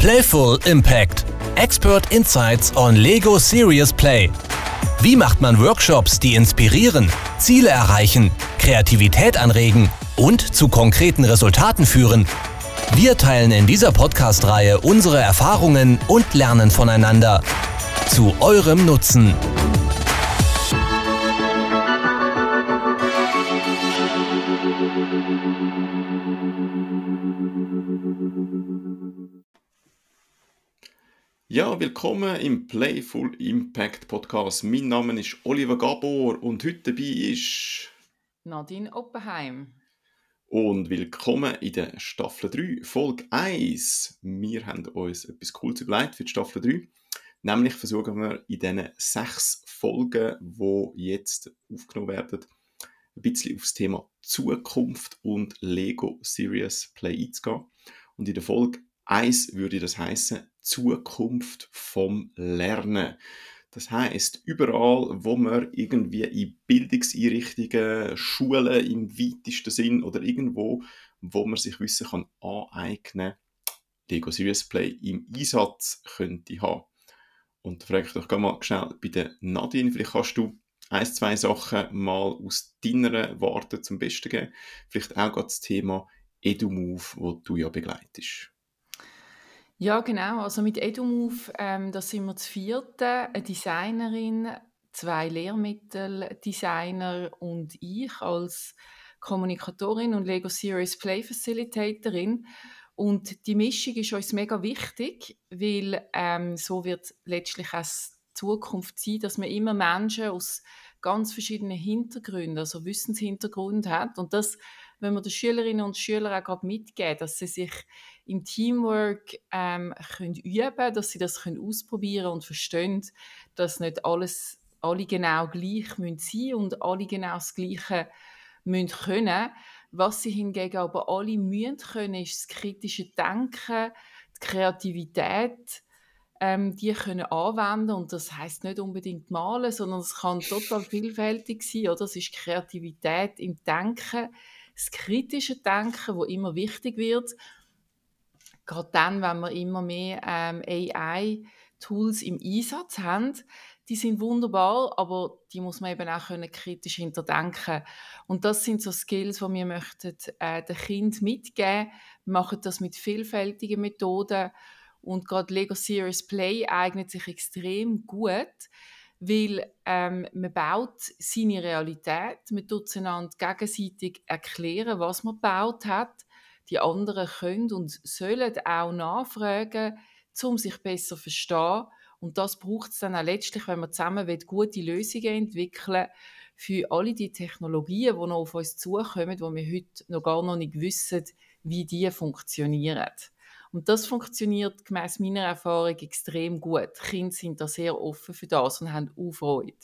Playful Impact. Expert Insights on Lego Serious Play. Wie macht man Workshops, die inspirieren, Ziele erreichen, Kreativität anregen und zu konkreten Resultaten führen? Wir teilen in dieser Podcast-Reihe unsere Erfahrungen und lernen voneinander. Zu eurem Nutzen. Ja, willkommen im Playful Impact Podcast. Mein Name ist Oliver Gabor und heute dabei ist Nadine Oppenheim. Und willkommen in der Staffel 3, Folge 1. Wir haben uns etwas Cooles überlegt für die Staffel 3. Nämlich versuchen wir in diesen sechs Folgen, die jetzt aufgenommen werden, ein bisschen aufs Thema Zukunft und Lego Serious Play einzugehen. Und in der Folge 1 würde das heißen Zukunft vom Lernen. Das heißt, überall, wo man irgendwie in Bildungseinrichtungen, Schulen im weitesten Sinn oder irgendwo, wo man sich Wissen kann aneignen Lego Serious Play im Einsatz könnte haben. Und da frage ich doch mal schnell bei der Nadine, vielleicht kannst du ein, zwei Sachen mal aus deiner Warte zum Besten geben. Vielleicht auch das Thema EduMove, das du ja begleitest. Ja, genau. Also mit EduMove, ähm, da sind wir zu vierte, eine Designerin, zwei Lehrmitteldesigner und ich als Kommunikatorin und Lego Series Play Facilitatorin. Und die Mischung ist uns mega wichtig, weil ähm, so wird letztlich auch Zukunft sein, dass man immer Menschen aus ganz verschiedenen Hintergründen, also Wissenshintergrund hat. Und das, wenn man den Schülerinnen und Schülern auch gerade mitgeben, dass sie sich im Teamwork ähm, können üben dass sie das können ausprobieren und verstehen, dass nicht alles, alle genau gleich müssen sein und alle genau das Gleiche müssen können. Was sie hingegen aber alle müssen können, ist das kritische Denken, die Kreativität, ähm, die können anwenden und das heißt nicht unbedingt malen, sondern es kann total vielfältig sein. Oder? Das ist Kreativität im Denken, das kritische Denken, wo immer wichtig wird gerade dann, wenn wir immer mehr ähm, AI-Tools im Einsatz haben, die sind wunderbar, aber die muss man eben auch können kritisch hinterdenken. Und das sind so Skills, die wir möchten äh, den Kind mitgeben. Wir machen das mit vielfältigen Methoden und gerade Lego Serious Play eignet sich extrem gut, weil ähm, man baut seine Realität, man tut einander gegenseitig erklären, was man gebaut hat die anderen können und sollen auch nachfragen, um sich besser zu verstehen. Und das braucht es dann auch letztlich, wenn wir zusammen gute Lösungen entwickeln für alle die Technologien, die noch auf uns zukommen, wo wir heute noch gar noch nicht wissen, wie die funktionieren. Und das funktioniert gemäß meiner Erfahrung extrem gut. Kinder sind da sehr offen für das und haben auch Freude.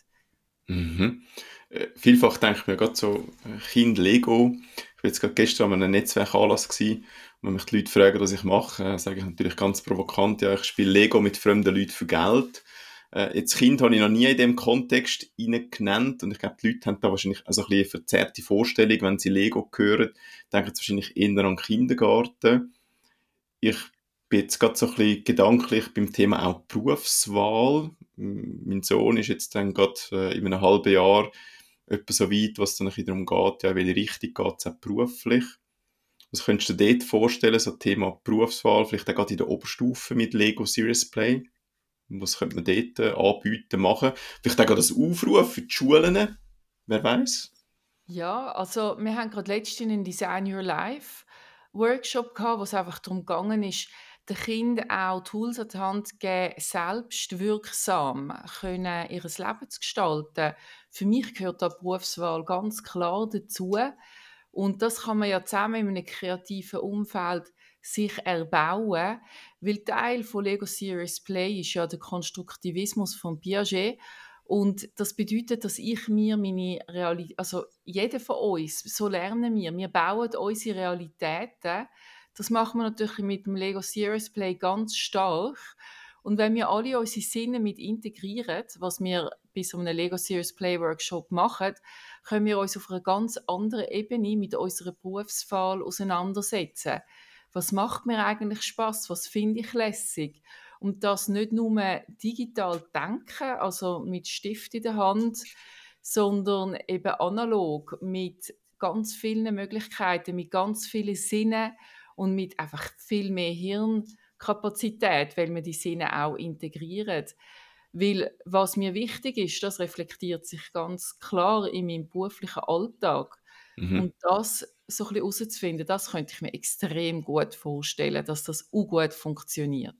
Mhm. Äh, vielfach denke ich mir gerade so, äh, Kind Lego. Ich war jetzt gerade gestern an einem Netzwerkanlass gewesen, wenn mich die Leute fragen, was ich mache, äh, sage ich natürlich ganz provokant, ja, ich spiele Lego mit fremden Leuten für Geld. Jetzt Kind habe ich noch nie in dem Kontext genannt und ich glaube, die Leute haben da wahrscheinlich also ein eine verzerrte Vorstellung, wenn sie Lego hören, denken sie wahrscheinlich eher an Kindergarten. Ich bin jetzt gerade so ein bisschen gedanklich beim Thema auch Berufswahl. Mein Sohn ist jetzt dann gerade äh, in einem halben Jahr etwa so weit, was dann ein bisschen darum geht, ja, welche Richtung geht es auch beruflich. Was könntest du dir dort vorstellen, so Thema Berufswahl, vielleicht auch gerade in der Oberstufe mit Lego Serious Play? Was könnte man dort äh, anbieten, machen? Vielleicht auch das Aufruf für die Schulen, wer weiß? Ja, also wir haben gerade letztens einen Design Your Life Workshop gehabt, wo es einfach darum gegangen ist, den Kindern auch Tools an die Hand geben, selbst wirksam können, ihr Leben zu gestalten. Für mich gehört da Berufswahl ganz klar dazu. Und das kann man ja zusammen in einem kreativen Umfeld sich erbauen, weil Teil von Lego Serious Play ist ja der Konstruktivismus von Piaget und das bedeutet, dass ich mir meine Realität, also jeder von uns, so lernen wir, wir bauen unsere Realitäten das machen wir natürlich mit dem Lego Serious Play ganz stark. Und wenn wir alle unsere Sinne mit integrieren, was wir bis zu einem Lego Serious Play Workshop machen, können wir uns auf einer ganz anderen Ebene mit unserer Berufswahl auseinandersetzen. was macht mir eigentlich Spaß, was finde ich lässig. Und das nicht nur digital denken, also mit Stift in der Hand, sondern eben analog mit ganz vielen Möglichkeiten, mit ganz vielen Sinnen und mit einfach viel mehr Hirnkapazität, weil man die Sinne auch integriert. Weil was mir wichtig ist, das reflektiert sich ganz klar in meinem beruflichen Alltag. Mhm. Und das so ein bisschen herauszufinden, das könnte ich mir extrem gut vorstellen, dass das auch gut funktioniert.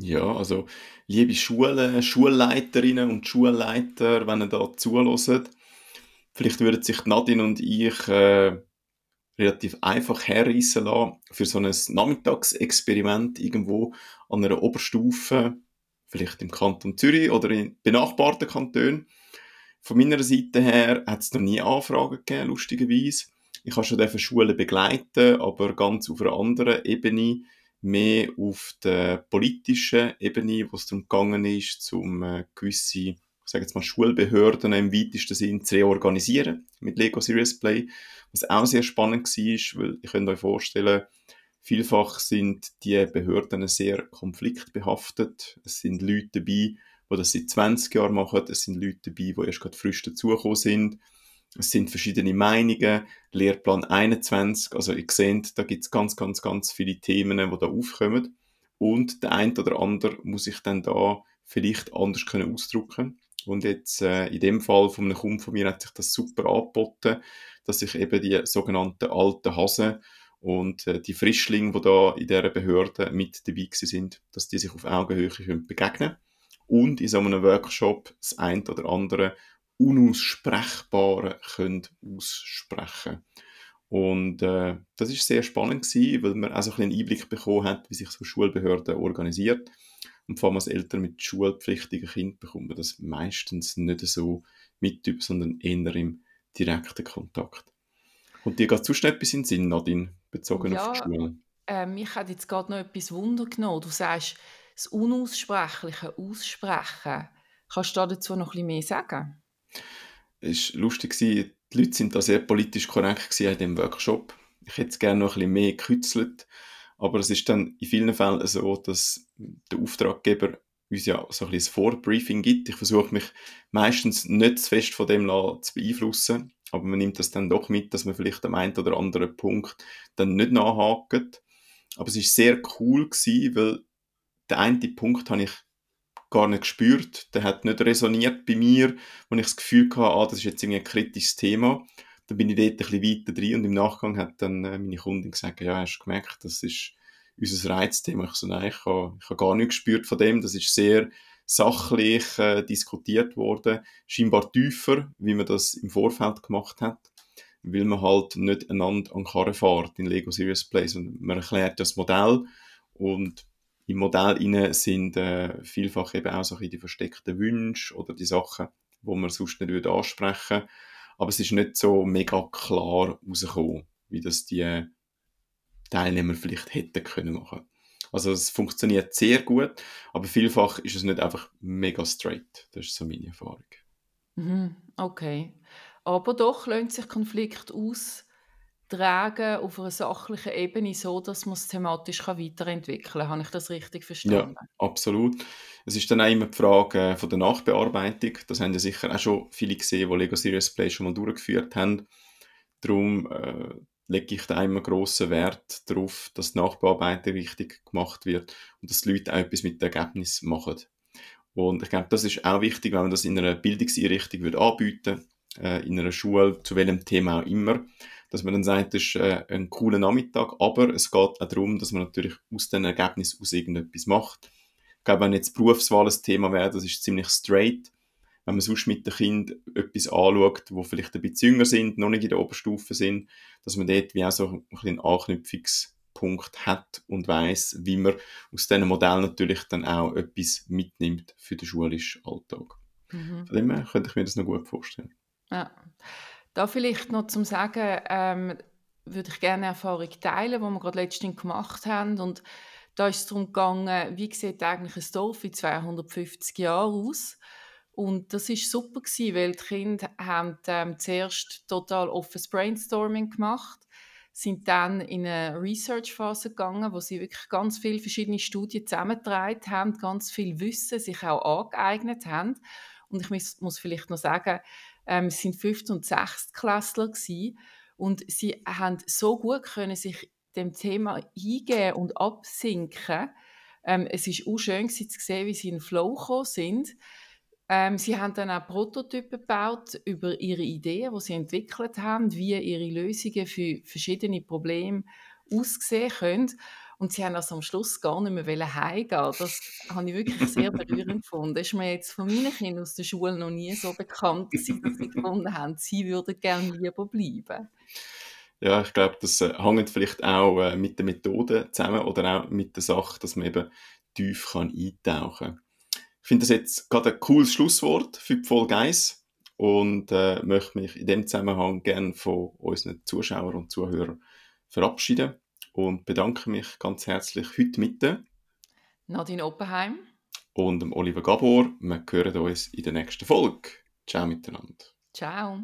Ja, also liebe Schulen, Schulleiterinnen und Schulleiter, wenn ihr da zuhört, vielleicht würden sich Nadine und ich äh, relativ einfach herreissen lassen für so ein Nachmittagsexperiment irgendwo an einer Oberstufe, vielleicht im Kanton Zürich oder in benachbarten Kantonen. Von meiner Seite her hat es noch nie Anfragen gegeben, lustigerweise. Ich habe schon Schulen begleiten, aber ganz auf einer anderen Ebene mehr auf der politischen Ebene, wo es darum gegangen ist, um äh, gewisse, sage jetzt mal, Schulbehörden im weitesten Sinn zu reorganisieren mit Lego Serious Play, was auch sehr spannend war, weil ihr könnt euch vorstellen, vielfach sind die Behörden sehr konfliktbehaftet. Es sind Leute dabei, die das seit 20 Jahren machen, es sind Leute dabei, die erst gerade frisch dazugekommen sind, es sind verschiedene Meinungen, Lehrplan 21, also ihr seht, da gibt es ganz, ganz, ganz viele Themen, die da aufkommen. Und der eine oder andere muss sich dann da vielleicht anders können ausdrücken. Und jetzt äh, in dem Fall von einem Kunden von mir hat sich das super angeboten, dass ich eben die sogenannten alten Hasen und äh, die Frischlinge, die da in dieser Behörde mit dabei sind, dass die sich auf Augenhöhe können begegnen und in so einem Workshop das eine oder andere Unaussprechbare können aussprechen und äh, das ist sehr spannend gewesen, weil man ein einen Einblick bekommen hat, wie sich so Schulbehörden organisiert. Und vor allem als Eltern mit schulpflichtigen Kind bekommt man das meistens nicht so mit sondern eher im direkten Kontakt. Und dir geht sonst noch etwas in den Sinn, Nadine, bezogen ja, auf die Schule? Äh, mich hat jetzt gerade noch etwas Wunder genommen. Du sagst, das Unaussprechliche aussprechen. Kannst du dazu noch ein bisschen mehr sagen? Es war lustig, die Leute sind da sehr politisch korrekt in dem Workshop. Ich hätte es gerne noch ein bisschen mehr gekützelt, aber es ist dann in vielen Fällen so, dass der Auftraggeber uns ja so ein ein Vorbriefing gibt. Ich versuche mich meistens nicht zu fest von dem zu beeinflussen, aber man nimmt das dann doch mit, dass man vielleicht am einen oder anderen Punkt dann nicht nachhakt. Aber es ist sehr cool gewesen, weil der eine Punkt habe ich gar nicht gespürt. Der hat nicht resoniert bei mir, wo ich das Gefühl hatte, ah, das ist jetzt irgendwie ein kritisches Thema. Dann bin ich dort ein bisschen weiter drin und im Nachgang hat dann äh, meine Kundin gesagt, ja, hast du gemerkt, das ist unser Reizthema. Ich so, nein, ich habe, ich habe gar nichts gespürt von dem. Das ist sehr sachlich äh, diskutiert worden, scheinbar tiefer, wie man das im Vorfeld gemacht hat, weil man halt nicht einander an Karre fährt in Lego Serious Play, sondern man erklärt das Modell und im Modell sind äh, vielfach eben auch so die versteckten Wünsche oder die Sachen, wo man sonst nicht würde ansprechen Aber es ist nicht so mega klar rausgekommen, wie das die Teilnehmer vielleicht hätten können machen. Also es funktioniert sehr gut, aber vielfach ist es nicht einfach mega straight. Das ist so meine Erfahrung. Mhm, okay. Aber doch lönt sich Konflikt aus tragen auf einer sachlichen Ebene, so dass man es thematisch kann weiterentwickeln kann. Habe ich das richtig verstanden? Ja, absolut. Es ist dann auch immer die Frage äh, von der Nachbearbeitung. Das haben ja sicher auch schon viele gesehen, die Lego Serious Play schon mal durchgeführt haben. Darum äh, lege ich da immer grossen Wert darauf, dass die Nachbearbeitung richtig gemacht wird und dass die Leute auch etwas mit dem Ergebnis machen. Und ich glaube, das ist auch wichtig, wenn man das in einer Bildungseinrichtung würde anbieten äh, in einer Schule, zu welchem Thema auch immer, dass man dann sagt, das ist äh, ein cooler Nachmittag, aber es geht auch darum, dass man natürlich aus den Ergebnissen aus irgendetwas macht. Ich glaube, wenn jetzt Berufswahl ein Thema wäre, das ist ziemlich straight. Wenn man sonst mit den Kindern etwas anschaut, wo vielleicht ein bisschen jünger sind, noch nicht in der Oberstufe sind, dass man dort wie auch so ein Anknüpfungspunkt hat und weiß, wie man aus diesem Modell natürlich dann auch etwas mitnimmt für den schulischen Alltag. Mhm. Von dem her könnte ich mir das noch gut vorstellen. Ja. Da vielleicht noch zum Sagen, ähm, würde ich gerne Erfahrung teilen, die wir gerade letztens gemacht haben. Und da ist es darum gegangen, wie sieht eigentlich ein Dorf in 250 Jahren aus? Und das ist super gewesen, weil die Kinder haben ähm, zuerst total offenes Brainstorming gemacht. sind dann in eine Research-Phase gegangen, wo sie wirklich ganz viele verschiedene Studien zusammengetragen haben, ganz viel Wissen sich auch angeeignet haben. Und ich muss, muss vielleicht noch sagen, ähm, es sind 5. und 6. Klässler gewesen, und sie haben so gut können sich dem Thema eingehen und absinken. Ähm, es ist auch schön zu sehen, wie sie in Flow gekommen sind. Ähm, sie haben dann auch Prototypen gebaut über ihre Ideen, die sie entwickelt haben, wie ihre Lösungen für verschiedene Probleme aussehen können. Und sie haben also am Schluss gar nicht mehr heimgehen Das habe ich wirklich sehr berührend gefunden. Das ist mir jetzt von meinen Kindern aus der Schule noch nie so bekannt, dass sie das gefunden haben. Sie würden gerne lieber bleiben. Ja, ich glaube, das äh, hängt vielleicht auch äh, mit der Methode zusammen oder auch mit der Sache, dass man eben tief kann eintauchen kann. Ich finde das jetzt gerade ein cooles Schlusswort für die Folge 1 und äh, möchte mich in dem Zusammenhang gerne von unseren Zuschauern und Zuhörern verabschieden und bedanke mich ganz herzlich heute mit Nadine Oppenheim und dem Oliver Gabor. Wir hören uns in der nächsten Folge. Ciao miteinander. Ciao.